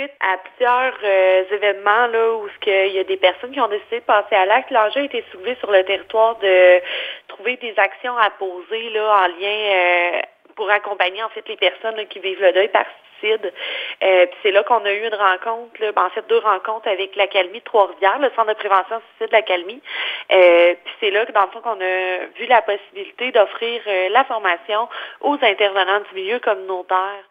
suite à plusieurs euh, événements là où il y a des personnes qui ont décidé de passer à l'acte, l'enjeu a été soulevé sur le territoire de trouver des actions à poser là en lien euh, pour accompagner en fait les personnes qui vivent le deuil par suicide. Euh, c'est là qu'on a eu une rencontre, ben, en fait deux rencontres avec l'Académie de Trois-Rivières, le Centre de prévention du suicide de l'Académie. Euh, puis c'est là que dans le fond qu'on a vu la possibilité d'offrir euh, la formation aux intervenants du milieu communautaire